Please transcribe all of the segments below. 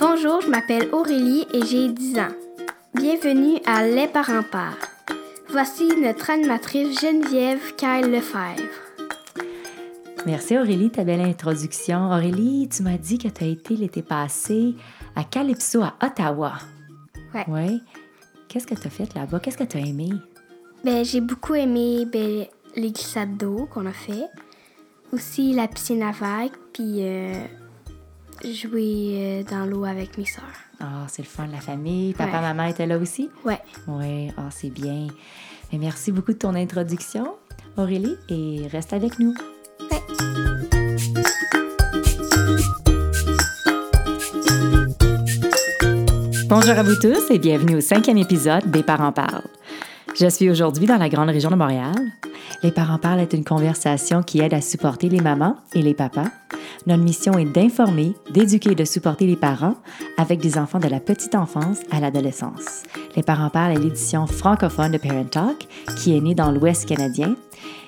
Bonjour, je m'appelle Aurélie et j'ai 10 ans. Bienvenue à Les parents parlent. Voici notre animatrice Geneviève Kyle Lefebvre. Merci Aurélie, ta belle introduction. Aurélie, tu m'as dit que tu as été l'été passé à Calypso à Ottawa. Ouais. Oui. Qu'est-ce que tu as fait là-bas? Qu'est-ce que tu as aimé? Ben, j'ai beaucoup aimé ben, les glissades d'eau qu'on a fait. Aussi la piscine à vagues, puis euh, jouer euh, dans l'eau avec mes sœurs. Ah, c'est le fun, la famille. Papa, Ouais. maman étaient là aussi? Ouais. Oui, ah, c'est bien. Mais merci beaucoup de ton introduction, Aurélie, et reste avec nous. Bonjour à vous tous et bienvenue au cinquième épisode des Parents parlent. Je suis aujourd'hui dans la grande région de Montréal. Les Parents parlent est une conversation qui aide à supporter les mamans et les papas. Notre mission est d'informer, d'éduquer et de supporter les parents avec des enfants de la petite enfance à l'adolescence. Les Parents parlent est l'édition francophone de Parent Talk qui est née dans l'Ouest canadien.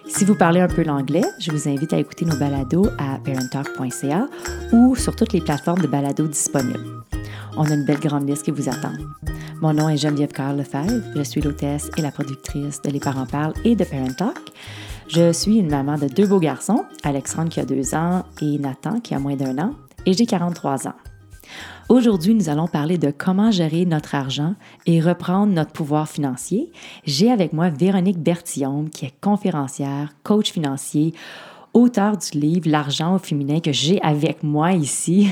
Si vous parlez un peu l'anglais, je vous invite à écouter nos balados à parenttalk.ca ou sur toutes les plateformes de balados disponibles. On a une belle grande liste qui vous attend. Mon nom est Geneviève Carl. Je suis l'hôtesse et la productrice de Les Parents Parlent et de Parent Talk. Je suis une maman de deux beaux garçons, Alexandre qui a deux ans et Nathan qui a moins d'un an, et j'ai 43 ans. Aujourd'hui, nous allons parler de comment gérer notre argent et reprendre notre pouvoir financier. J'ai avec moi Véronique Bertillon, qui est conférencière, coach financier, auteur du livre L'argent au féminin que j'ai avec moi ici.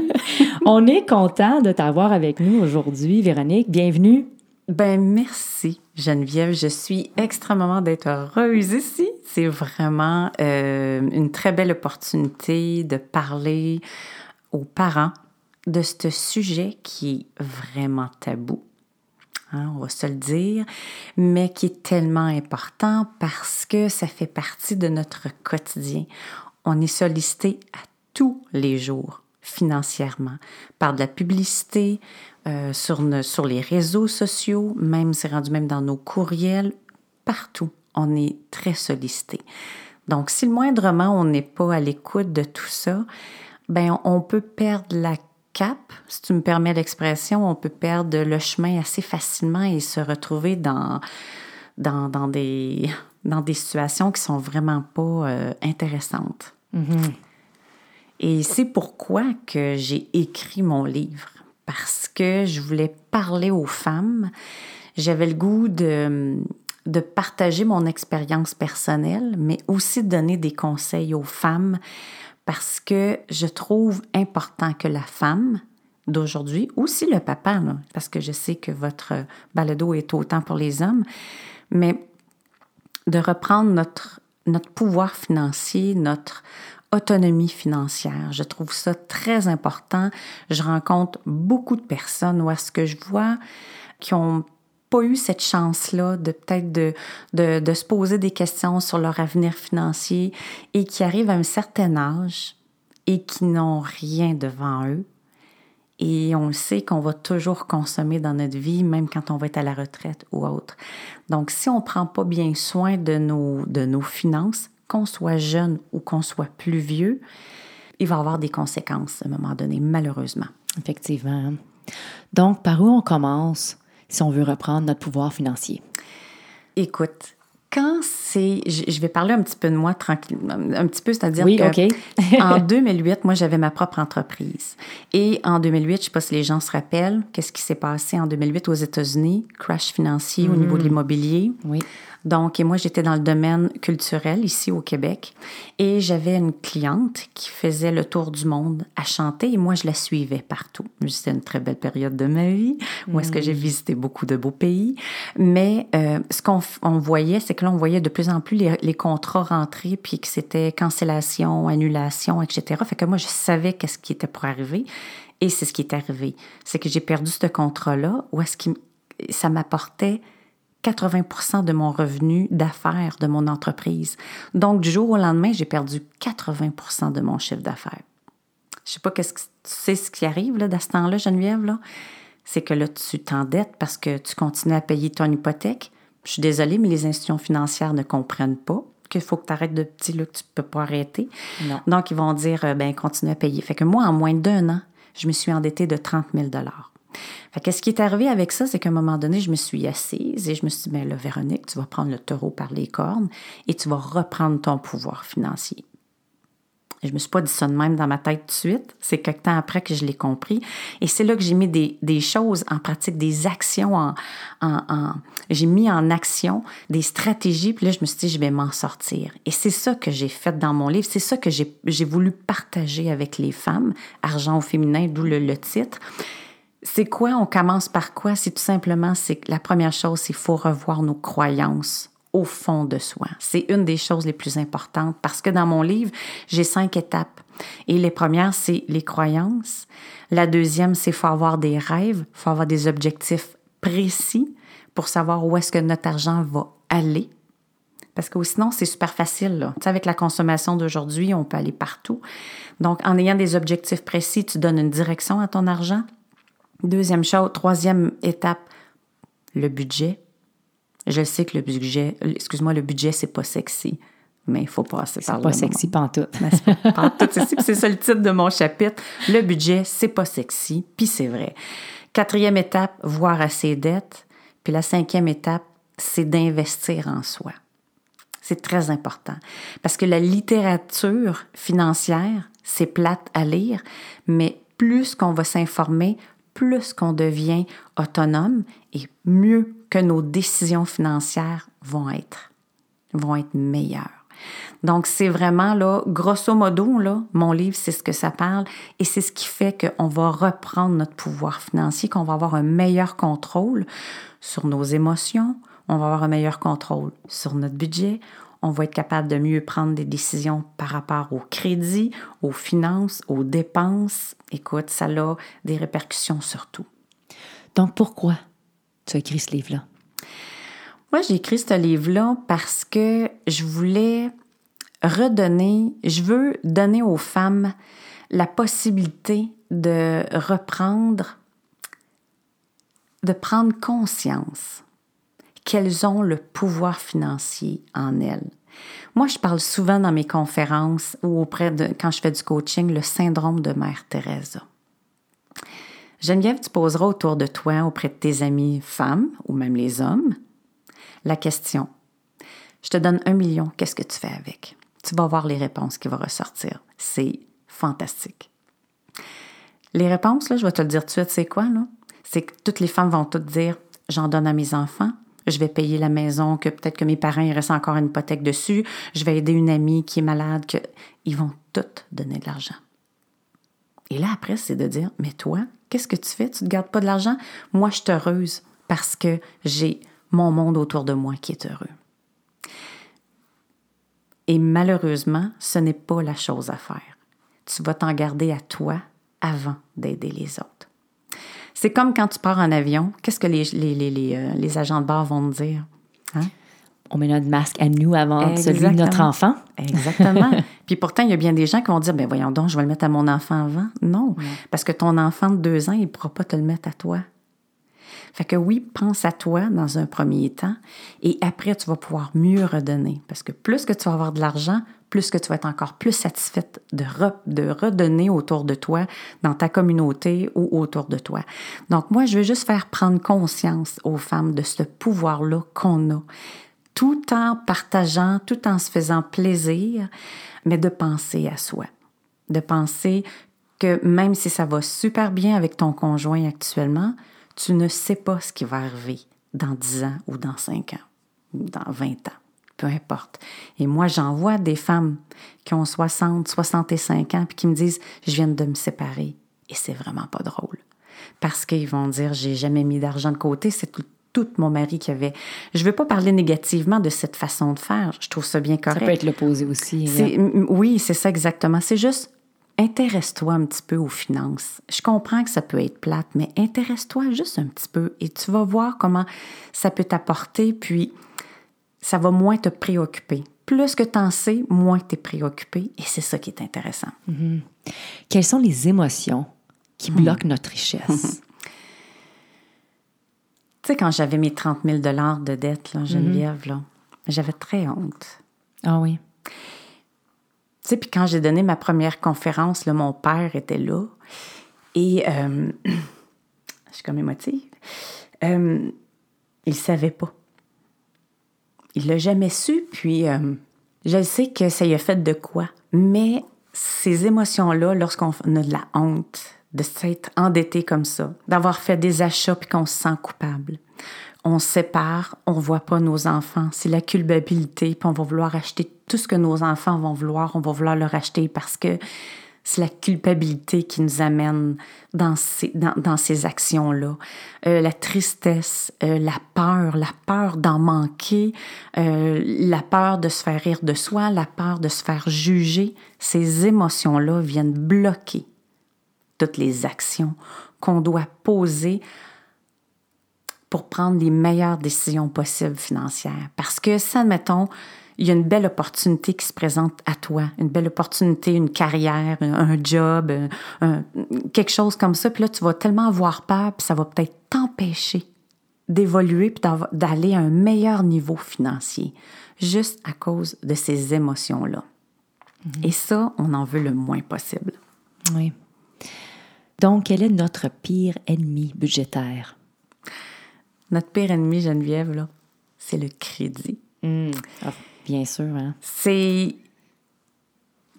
On est content de t'avoir avec nous aujourd'hui, Véronique. Bienvenue. Ben merci Geneviève, je suis extrêmement d'être heureuse ici. C'est vraiment euh, une très belle opportunité de parler aux parents de ce sujet qui est vraiment tabou. Hein, on va se le dire, mais qui est tellement important parce que ça fait partie de notre quotidien. On est sollicité à tous les jours financièrement par de la publicité, euh, sur, sur les réseaux sociaux, même c'est rendu même dans nos courriels, partout, on est très sollicité. Donc, si le moindrement on n'est pas à l'écoute de tout ça, ben on peut perdre la cap, si tu me permets l'expression, on peut perdre le chemin assez facilement et se retrouver dans, dans, dans des, dans des situations qui sont vraiment pas euh, intéressantes. Et c'est pourquoi que j'ai écrit mon livre, parce que je voulais parler aux femmes. J'avais le goût de, de partager mon expérience personnelle, mais aussi de donner des conseils aux femmes, parce que je trouve important que la femme d'aujourd'hui, aussi le papa, parce que je sais que votre balado est autant pour les hommes, mais de reprendre notre, notre pouvoir financier, notre autonomie financière. Je trouve ça très important. Je rencontre beaucoup de personnes où est-ce que je vois qui ont pas eu cette chance-là de peut-être de, de, se poser des questions sur leur avenir financier et qui arrivent à un certain âge et qui n'ont rien devant eux. Et on sait qu'on va toujours consommer dans notre vie, même quand on va être à la retraite ou autre. Donc, si on ne prend pas bien soin de nos, de nos finances, qu'on soit jeune ou qu'on soit plus vieux, il va avoir des conséquences à un moment donné, malheureusement. Effectivement. Donc, par où on commence? Si on veut reprendre notre pouvoir financier? Écoute, quand c'est... Je vais parler un petit peu de moi tranquillement, un petit peu, c'est-à-dire Oui, que OK. en 2008, moi, j'avais ma propre entreprise. Et en 2008, je ne sais pas si les gens se rappellent, qu'est-ce qui s'est passé en 2008 aux États-Unis? Crash financier au niveau de l'immobilier. Oui. Donc, et moi, j'étais dans le domaine culturel ici au Québec. Et j'avais une cliente qui faisait le tour du monde à chanter et moi, je la suivais partout. C'était une très belle période de ma vie où est-ce que j'ai visité beaucoup de beaux pays. Mais euh, ce qu'on voyait, c'est que là, on voyait de plus en plus les, les contrats rentrer puis que c'était cancellation, annulation, etc. Fait que moi, je savais qu'est-ce qui était pour arriver. Et c'est ce qui est arrivé. C'est que j'ai perdu ce contrat-là où est-ce que ça m'apportait 80% de mon revenu d'affaires de mon entreprise. Donc, du jour au lendemain, j'ai perdu 80% de mon chiffre d'affaires. Je sais pas qu'est-ce que tu sais ce qui arrive là, dans ce temps-là, Geneviève, là. C'est que là, tu t'endettes parce que tu continues à payer ton hypothèque. Je suis désolée, mais les institutions financières ne comprennent pas qu'il faut que tu arrêtes de petit, là, que tu peux pas arrêter. Non. Donc, ils vont dire, euh, ben, continue à payer. Fait que moi, en moins d'un an, je me suis endettée de 30 000 fait que ce qui est arrivé avec ça, c'est qu'à un moment donné, je me suis assise et je me suis dit, ben là, Véronique, tu vas prendre le taureau par les cornes et tu vas reprendre ton pouvoir financier. Je je me suis pas dit ça de même dans ma tête tout de suite. C'est quelque temps après que je l'ai compris. Et c'est là que j'ai mis des, choses en pratique, des actions en, j'ai mis en action des stratégies. Puis là, je me suis dit, je vais m'en sortir. Et c'est ça que j'ai fait dans mon livre. C'est ça que j'ai voulu partager avec les femmes, argent au féminin, d'où le titre. C'est quoi? On commence par quoi? C'est tout simplement, c'est la première chose, c'est faut revoir nos croyances au fond de soi. C'est une des choses les plus importantes parce que dans mon livre, j'ai cinq étapes. Et les premières, c'est les croyances. La deuxième, c'est faut avoir des rêves, faut avoir des objectifs précis pour savoir où est-ce que notre argent va aller. Parce que sinon, c'est super facile. Là. Tu sais, avec la consommation d'aujourd'hui, on peut aller partout. Donc, en ayant des objectifs précis, tu donnes une direction à ton argent. Deuxième chose, troisième étape, le budget. Je sais que le budget, excuse-moi, le budget, c'est pas sexy, mais il faut passer par C'est pas sexy pantoute. pantoute, c'est c'est ça le titre de mon chapitre. Le budget, c'est pas sexy, puis c'est vrai. Quatrième étape, voir à ses dettes. Puis la cinquième étape, c'est d'investir en soi. C'est très important. Parce que la littérature financière, c'est plate à lire, mais plus qu'on va s'informer, plus qu'on devient autonome et mieux que nos décisions financières vont être, vont être meilleures. Donc, c'est vraiment là, grosso modo, là, mon livre, c'est ce que ça parle et c'est ce qui fait qu'on va reprendre notre pouvoir financier, qu'on va avoir un meilleur contrôle sur nos émotions, on va avoir un meilleur contrôle sur notre budget, on va être capable de mieux prendre des décisions par rapport au crédit, aux finances, aux dépenses. Écoute, ça a des répercussions sur tout. Donc, pourquoi tu as écrit ce livre-là? Moi, j'ai écrit ce livre-là parce que je voulais redonner, je veux donner aux femmes la possibilité de reprendre, de prendre conscience qu'elles ont le pouvoir financier en elles. Moi, je parle souvent dans mes conférences ou auprès de, quand je fais du coaching, le syndrome de Mère Teresa. Geneviève, tu poseras autour de toi, auprès de tes amis femmes ou même les hommes, la question Je te donne un million, qu'est-ce que tu fais avec? Tu vas voir les réponses qui vont ressortir. C'est fantastique. Les réponses, là, je vais te le dire tout de suite, c'est quoi? C'est que toutes les femmes vont toutes dire J'en donne à mes enfants, je vais payer la maison, que peut-être que mes parents, il reste encore une hypothèque dessus, je vais aider une amie qui est malade, que... ils vont toutes donner de l'argent. Et là, après, c'est de dire, mais toi, qu'est-ce que tu fais? Tu ne gardes pas de l'argent? Moi, je suis heureuse parce que j'ai mon monde autour de moi qui est heureux. Et malheureusement, ce n'est pas la chose à faire. Tu vas t'en garder à toi avant d'aider les autres. C'est comme quand tu pars en avion, qu'est-ce que les, les, les, euh, les, agents de bord vont te dire? Hein? On met notre masque à nous avant Exactement. celui de notre enfant. Exactement. Puis pourtant, il y a bien des gens qui vont dire, ben voyons donc, je vais le mettre à mon enfant avant. Non, parce que ton enfant de deux ans, il ne pourra pas te le mettre à toi. Fait que oui, pense à toi dans un premier temps et après, tu vas pouvoir mieux redonner. Parce que plus que tu vas avoir de l'argent, plus que tu vas être encore plus satisfaite de, de redonner autour de toi, dans ta communauté ou autour de toi. Donc moi, je veux juste faire prendre conscience aux femmes de ce pouvoir-là qu'on a, tout en partageant, tout en se faisant plaisir, mais de penser à soi, de penser que même si ça va super bien avec ton conjoint actuellement, tu ne sais pas ce qui va arriver dans 10 ans ou dans 5 ans dans 20 ans peu importe. Et moi, j'en vois des femmes qui ont 60, 65 ans, puis qui me disent, je viens de me séparer. Et c'est vraiment pas drôle. Parce qu'ils vont dire, j'ai jamais mis d'argent de côté, c'est tout, mon mari qui avait. Je veux pas parler négativement de cette façon de faire. Je trouve ça bien correct. Ça peut être l'opposé aussi. Oui, c'est ça exactement. C'est juste, intéresse-toi un petit peu aux finances. Je comprends que ça peut être plate, mais intéresse-toi juste un petit peu et tu vas voir comment ça peut t'apporter. Puis, ça va moins te préoccuper. Plus que tu en sais, moins tu es préoccupé et c'est ça qui est intéressant. Mm-hmm. Quelles sont les émotions qui hmm. bloquent notre richesse? tu sais, quand j'avais mes 30 000 de dette, là, Geneviève, mm-hmm. là, j'avais très honte. Ah oui. Tu sais, puis quand j'ai donné ma première conférence, là, mon père était là. Et euh, je suis comme émotive. Euh, il savait pas. Il l'a jamais su, puis euh, je sais que ça y a fait de quoi. Mais ces émotions-là, lorsqu'on a de la honte, de s'être endetté comme ça, d'avoir fait des achats puis qu'on se sent coupable, on sépare, on voit pas nos enfants. C'est la culpabilité, puis on va vouloir acheter tout ce que nos enfants vont vouloir, on va vouloir leur acheter parce que c'est la culpabilité qui nous amène dans ces, actions-là. Euh, la tristesse, euh, la peur, la peur d'en manquer, euh, la peur de se faire rire de soi, la peur de se faire juger, ces émotions-là viennent bloquer toutes les actions qu'on doit poser pour prendre les meilleures décisions possibles financières. Parce que ça, admettons, il y a une belle opportunité qui se présente à toi, une belle opportunité, une carrière, un, job, un, quelque chose comme ça. Puis là, tu vas tellement avoir peur, puis ça va peut-être t'empêcher d'évoluer puis d'aller à un meilleur niveau financier, juste à cause de ces émotions-là. Mm-hmm. Et ça, on en veut le moins possible. Oui. Donc, quel est notre pire ennemi budgétaire? Notre pire ennemi, Geneviève, là, c'est le crédit. Mmh. Bien sûr. Hein? C'est.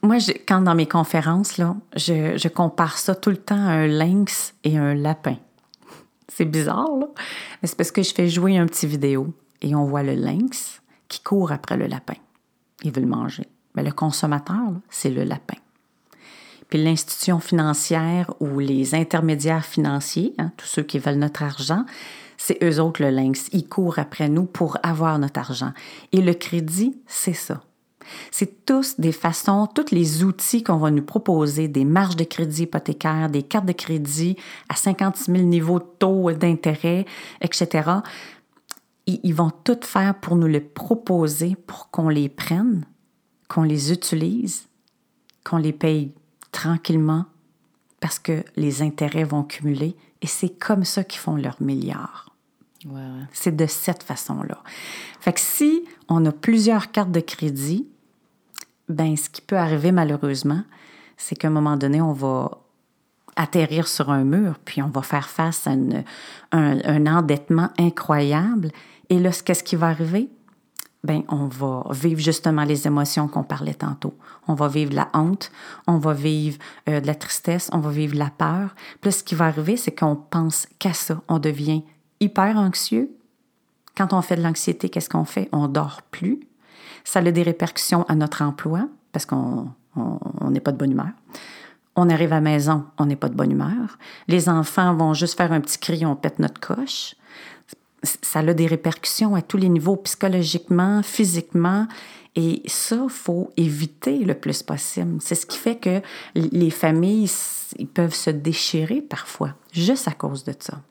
Moi, quand dans mes conférences, là, je, je, compare ça tout le temps à un lynx et un lapin. C'est bizarre, là. Mais c'est parce que je fais jouer un petit vidéo et on voit le lynx qui court après le lapin. Il veut le manger. Mais le consommateur, c'est le lapin. Puis l'institution financière ou les intermédiaires financiers, hein, tous ceux qui veulent notre argent, c'est eux autres le lynx. Ils courent après nous pour avoir notre argent. Et le crédit, c'est ça. C'est tous des façons, tous les outils qu'on va nous proposer, des marges de crédit hypothécaires, des cartes de crédit à 56 000 niveaux de taux d'intérêt, etc. Ils vont tout faire pour nous les proposer, pour qu'on les prenne, qu'on les utilise, qu'on les paye tranquillement parce que les intérêts vont cumuler et c'est comme ça qu'ils font leurs milliards. C'est de cette façon-là. Fait que si on a plusieurs cartes de crédit, ben ce qui peut arriver malheureusement, c'est qu'à un moment donné, on va atterrir sur un mur, puis on va faire face à un, endettement incroyable. Et là, qu'est-ce qui va arriver? Ben, on va vivre justement les émotions qu'on parlait tantôt. On va vivre la honte, on va vivre euh, de la tristesse, on va vivre la peur. Puis ce qui va arriver, c'est qu'on pense qu'à ça. On devient hyper anxieux. Quand on fait de l'anxiété, qu'est-ce qu'on fait? On dort plus. Ça a des répercussions à notre emploi parce qu'on n'est pas de bonne humeur. On arrive à la maison, on n'est pas de bonne humeur. Les enfants vont juste faire un petit cri, on pète notre coche. Ça a des répercussions à tous les niveaux, psychologiquement, physiquement. Et ça, faut éviter le plus possible. C'est ce qui fait que les familles, peuvent se déchirer parfois, juste à cause de ça.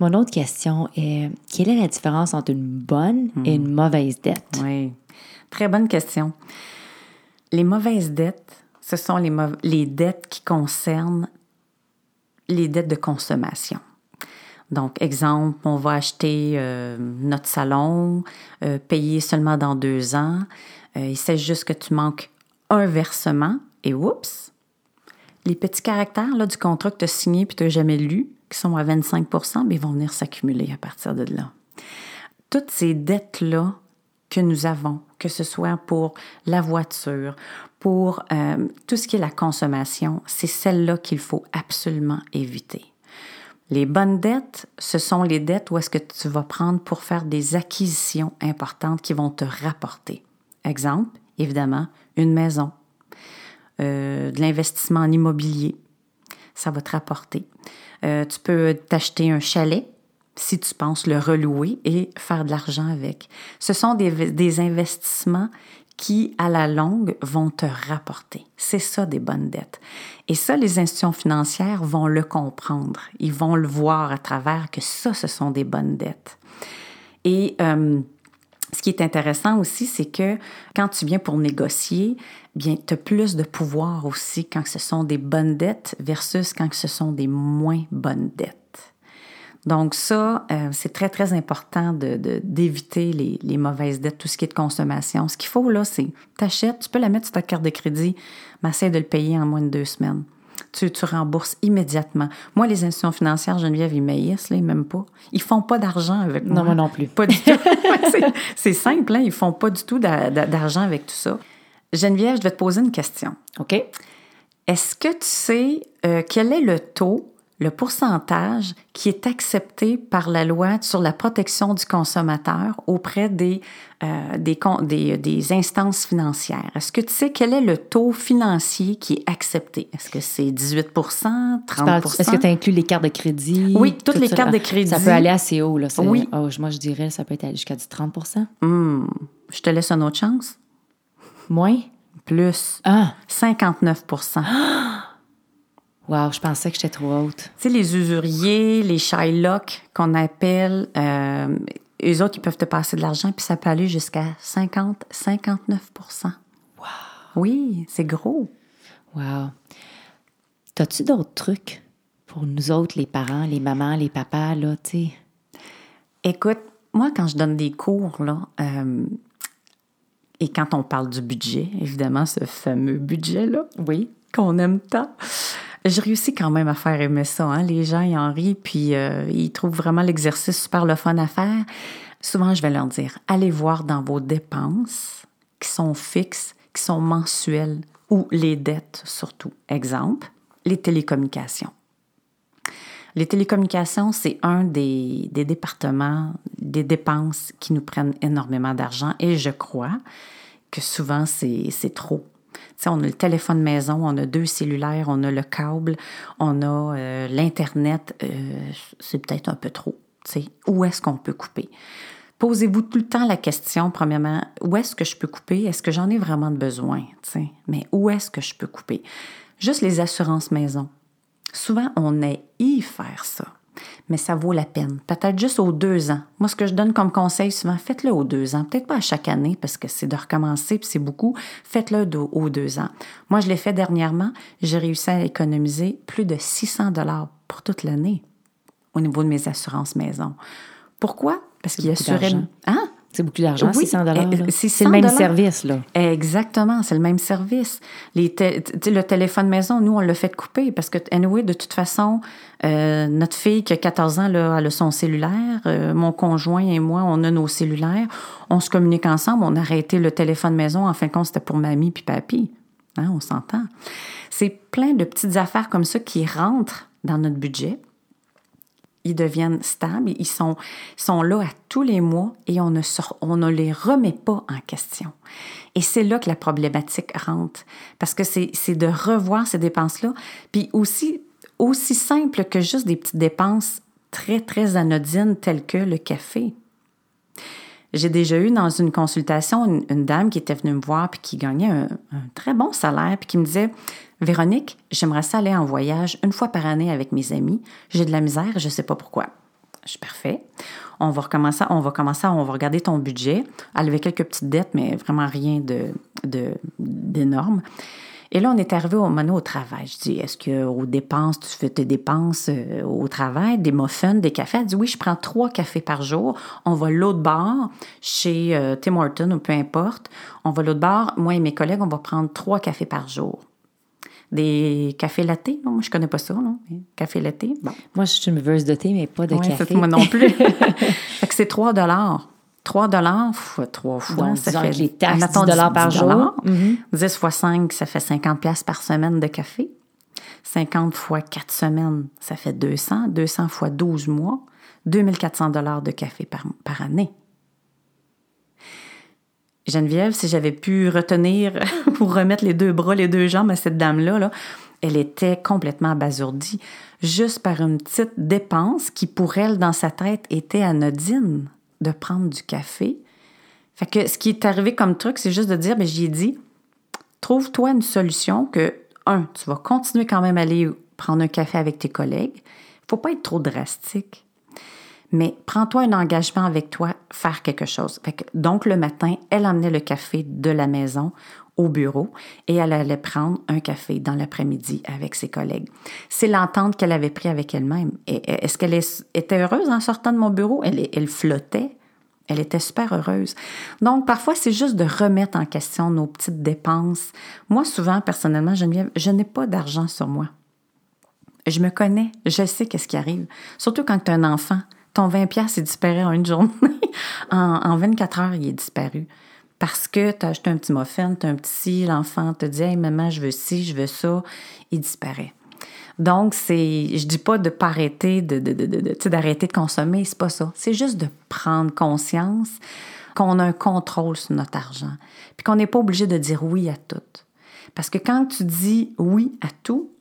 Mon autre question est quelle est la différence entre une bonne et une mauvaise dette? Oui, très bonne question. Les mauvaises dettes, ce sont les, les dettes qui concernent les dettes de consommation. Donc, exemple, on va acheter euh, notre salon, euh, payer seulement dans deux ans. Euh, il s'agit juste que tu manques un versement et oups, les petits caractères là, du contrat que tu as signé et que tu n'as jamais lu, qui sont à 25% mais vont venir s'accumuler à partir de là. Toutes ces dettes-là que nous avons, que ce soit pour la voiture, pour euh, tout ce qui est la consommation, c'est celles-là qu'il faut absolument éviter. Les bonnes dettes, ce sont les dettes où est-ce que tu vas prendre pour faire des acquisitions importantes qui vont te rapporter. Exemple, évidemment, une maison, euh, de l'investissement en immobilier, ça va te rapporter. Euh, tu peux t'acheter un chalet si tu penses le relouer et faire de l'argent avec. Ce sont des, investissements qui, à la longue, vont te rapporter. C'est ça des bonnes dettes. Et ça, les institutions financières vont le comprendre. Ils vont le voir à travers que ça, ce sont des bonnes dettes. Et euh, ce qui est intéressant aussi, c'est que quand tu viens pour négocier, bien, tu as plus de pouvoir aussi quand ce sont des bonnes dettes versus quand ce sont des moins bonnes dettes. Donc ça, euh, c'est très, très important d'éviter de, les, les, mauvaises dettes, tout ce qui est de consommation. Ce qu'il faut, là, c'est t'achètes, tu peux la mettre sur ta carte de crédit, mais essaie de le payer en moins de deux semaines. Tu, tu rembourses immédiatement. Moi, les institutions financières, Geneviève, ils maïssent, là, ils m'aiment pas. Ils font pas d'argent avec moi. Non, moi non plus. Pas du tout. c'est simple, hein? ils font pas du tout d'argent avec tout ça. Geneviève, je vais te poser une question. OK. Est-ce que tu sais euh, quel est le taux le pourcentage qui est accepté par la loi sur la protection du consommateur auprès des, euh, des, des, des, instances financières. Est-ce que tu sais quel est le taux financier qui est accepté? Est-ce que c'est 18% 30 Est-ce que tu inclus les cartes de crédit? Oui, toutes les cartes de crédit. Ça peut aller assez haut. Là. Oui. Oh, moi, je dirais ça peut être jusqu'à du 30 hmm. Je te laisse une autre chance. Moins? Plus. Ah. 59 Wow, je pensais que j'étais trop haute. Tu sais, les usuriers, les Shylock qu'on appelle, euh, eux autres, ils peuvent te passer de l'argent, puis ça peut aller jusqu'à 50, 59% Wow! Oui, c'est gros. Wow! T'as-tu d'autres trucs pour nous autres, les parents, les mamans, les papas, là, tu sais? Écoute, moi, quand je donne des cours, là, euh, et quand on parle du budget, évidemment, ce fameux budget-là, oui, qu'on aime tant, je réussis quand même à faire aimer ça. Hein? Les gens, ils en rient, puis euh, ils trouvent vraiment l'exercice super le fun à faire. Souvent, je vais leur dire, allez voir dans vos dépenses qui sont fixes, qui sont mensuelles, ou les dettes surtout. Exemple, les télécommunications. Les télécommunications, c'est un des, des, départements, des dépenses qui nous prennent énormément d'argent et je crois que souvent c'est trop on a le téléphone maison, on a deux cellulaires, on a le câble, on a euh, l'Internet. Euh, c'est peut-être un peu trop. Où est-ce qu'on peut couper? Posez-vous tout le temps la question, premièrement, où est-ce que je peux couper? Est-ce que j'en ai vraiment besoin? Mais où est-ce que je peux couper? Juste les assurances maison. Souvent, on y faire ça mais ça vaut la peine. Peut-être juste aux deux ans. Moi, ce que je donne comme conseil souvent, faites-le aux deux ans. Peut-être pas à chaque année parce que c'est de recommencer puis c'est beaucoup. Faites-le aux deux ans. Moi, je l'ai fait dernièrement. J'ai réussi à économiser plus de 600 dollars pour toute l'année au niveau de mes assurances maison. Pourquoi? Parce qu'il assurait... Hein? C'est beaucoup d'argent, oui, 600 dollars. C'est le même service, là. Exactement, c'est le même service. Les le téléphone maison, nous, on l'a fait couper parce que, anyway, de toute façon, euh, notre fille qui a 14 ans, là, elle a son cellulaire. Euh, mon conjoint et moi, on a nos cellulaires. On se communique ensemble. On a arrêté le téléphone maison. En fin de compte, c'était pour mamie puis papy. Hein, on s'entend. C'est plein de petites affaires comme ça qui rentrent dans notre budget ils deviennent stables, ils sont, sont là à tous les mois et on ne, on ne les remet pas en question. Et c'est là que la problématique rentre, parce que c'est de revoir ces dépenses-là, puis aussi, aussi simple que juste des petites dépenses très, très anodines telles que le café. J'ai déjà eu dans une consultation une, dame qui était venue me voir puis qui gagnait un, très bon salaire puis qui me disait Véronique, j'aimerais ça aller en voyage une fois par année avec mes amis. J'ai de la misère, je ne sais pas pourquoi. Je suis parfait. On va recommencer, on va commencer, on va regarder ton budget. Elle avait quelques petites dettes, mais vraiment rien de, d'énorme. Et là, on est arrivé au moment au travail. Je dis, est-ce qu'aux dépenses, tu fais tes dépenses euh, au travail, des muffins, des cafés? Elle dit, oui, je prends trois cafés par jour. On va l'autre bar, chez euh, Tim Horton ou peu importe. On va l'autre bar. Moi et mes collègues, on va prendre trois cafés par jour des cafés latte. Moi, je connais pas ça, non? Café latte. Moi, je suis une buveuse de thé, mais pas de café. Moi non plus. fait que c'est 3 3 dollars fois 3 fois, ça fait les taxes 10 dollars par jour. 10 fois 5, ça fait 50 pièces par semaine de café. 50 fois 4 semaines, ça fait 200. 200 fois 12 mois, 2400 dollars de café par, par année. Geneviève, si j'avais pu retenir pour remettre les deux bras, les deux jambes à cette dame-là, là, elle était complètement abasourdie, juste par une petite dépense qui, pour elle, dans sa tête, était anodine de prendre du café. Fait que ce qui est arrivé comme truc, c'est juste de dire, ben, j'y dit, trouve-toi une solution que, un, tu vas continuer quand même à aller prendre un café avec tes collègues. Faut pas être trop drastique mais prends-toi un engagement avec toi, faire quelque chose. donc, le matin, elle amenait le café de la maison au bureau et elle allait prendre un café dans l'après-midi avec ses collègues. C'est l'entente qu'elle avait pris avec elle-même. Est-ce qu'elle était heureuse en sortant de mon bureau? Elle, flottait. Elle était super heureuse. Donc, parfois, c'est juste de remettre en question nos petites dépenses. Moi, souvent, personnellement, je n'ai pas d'argent sur moi. Je me connais, je sais qu'est-ce qui arrive. Surtout quand tu as un enfant. Ton 20 pièces est disparu en une journée. en, 24 heures, il est disparu. Parce que tu as acheté un petit muffin, tu un petit l'enfant te dit Hey, maman, je veux ci, je veux ça, il disparaît. Donc, c'est, je dis pas de pas arrêter, de, d'arrêter de consommer, c'est pas ça. C'est juste de prendre conscience qu'on a un contrôle sur notre argent, puis qu'on n'est pas obligé de dire oui à tout. Parce que quand tu dis oui à tout,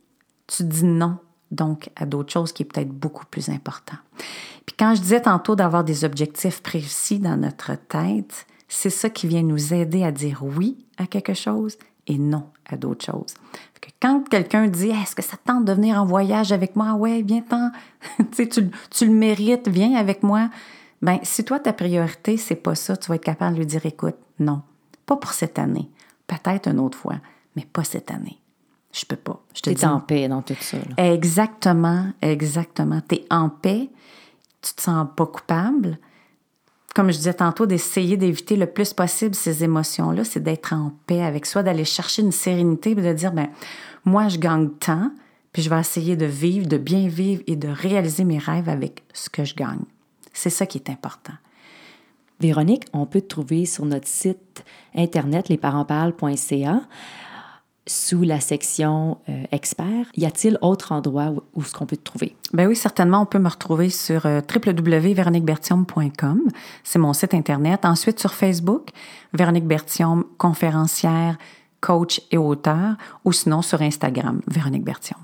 tu dis non donc à d'autres choses qui est peut-être beaucoup plus important. Puis quand je disais tantôt d'avoir des objectifs précis dans notre tête, c'est ça qui vient nous aider à dire oui à quelque chose et non à d'autres choses. Que quand quelqu'un dit Est-ce que ça tente de venir en voyage avec moi? Ouais, viens-t'en. tu, tu le mérites, viens avec moi. Ben, si toi, ta priorité, c'est pas ça, tu vas être capable de lui dire Écoute, non, pas pour cette année. Peut-être une autre fois, mais pas cette année. Je peux pas. Je te dis. en paix dans tout ça. Exactement, exactement. Tu es en paix, tu te sens pas coupable. Comme je disais tantôt, d'essayer d'éviter le plus possible ces émotions-là, c'est d'être en paix avec soi, d'aller chercher une sérénité, de dire, ben moi, je gagne tant, puis je vais essayer de vivre, de bien vivre et de réaliser mes rêves avec ce que je gagne. C'est ça qui est important. Véronique, on peut te trouver sur notre site internet lesparentsparlent.ca sous la section euh, expert. Y a-t-il autre endroit où, où ce qu'on peut te trouver? Ben oui, certainement. On peut me retrouver sur euh, C'est mon site Internet. Ensuite, sur Facebook, Véronique Bertium, conférencière, coach et auteur. Ou sinon, sur Instagram, Véronique Bertium.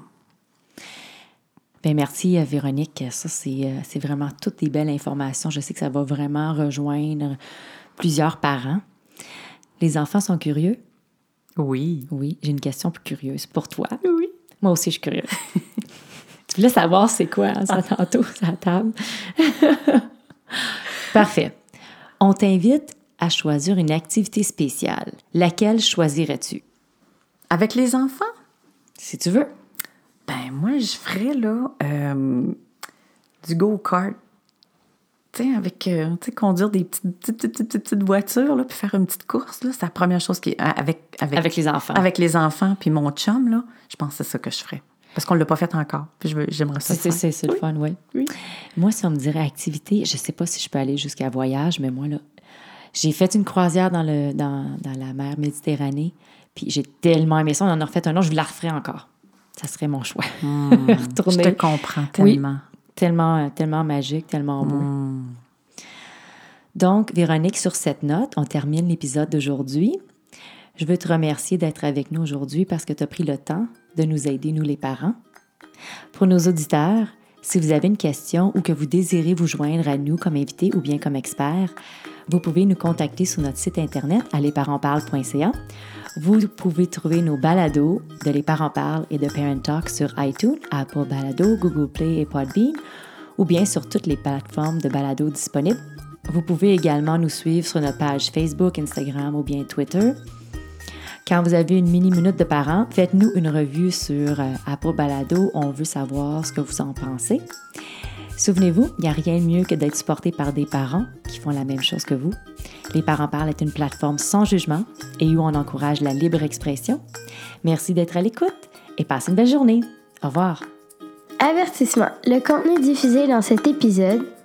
Ben merci, euh, Véronique. Ça, c'est, euh, c'est vraiment toutes des belles informations. Je sais que ça va vraiment rejoindre plusieurs parents. Les enfants sont curieux. Oui. Oui, j'ai une question plus curieuse pour toi. Oui. Moi aussi, je suis curieuse. tu voulais savoir c'est quoi hein, ça tantôt, ça table. Parfait. On t'invite à choisir une activité spéciale. Laquelle choisirais-tu? Avec les enfants? Si tu veux. Ben, moi, je ferais, là, euh, du go-kart avec, euh, conduire des petites, petites, petites, voitures, là, puis faire une petite course, là, c'est la première chose qui avec, avec, avec les enfants. Avec les enfants, puis mon chum, là, je pense que c'est ça que je ferais. Parce qu'on ne l'a pas fait encore. Puis j'aimerais ça. C'est, c'est, c'est le fun, oui. oui. Moi, si on me dirait activité, je ne sais pas si je peux aller jusqu'à voyage, mais moi, là, j'ai fait une croisière dans, le, dans, dans la mer Méditerranée, puis j'ai tellement aimé ça. On en a refait un autre, je la referais encore. Ça serait mon choix. Mmh, je te comprends tellement. Tellement, tellement magique, tellement beau. Hmm. Donc, Véronique, sur cette note, on termine l'épisode d'aujourd'hui. Je veux te remercier d'être avec nous aujourd'hui parce que tu as pris le temps de nous aider, nous les parents. Pour nos auditeurs, si vous avez une question ou que vous désirez vous joindre à nous comme invité ou bien comme expert, vous pouvez nous contacter sur notre site internet allesparentsparlent.ca. Vous pouvez trouver nos balados de Les Parents Parlent et de Parent Talk sur iTunes, Apple Balado, Google Play et Podbean, ou bien sur toutes les plateformes de balado disponibles. Vous pouvez également nous suivre sur notre page Facebook, Instagram ou bien Twitter. Quand vous avez une mini-minute de parents, faites-nous une revue sur euh, Apple Balado. On veut savoir ce que vous en pensez. Souvenez-vous, il n'y a rien de mieux que d'être supporté par des parents qui font la même chose que vous. Les Parents Parlent est une plateforme sans jugement et où on encourage la libre expression. Merci d'être à l'écoute et passez une belle journée. Au revoir. Avertissement. Le contenu diffusé dans cet épisode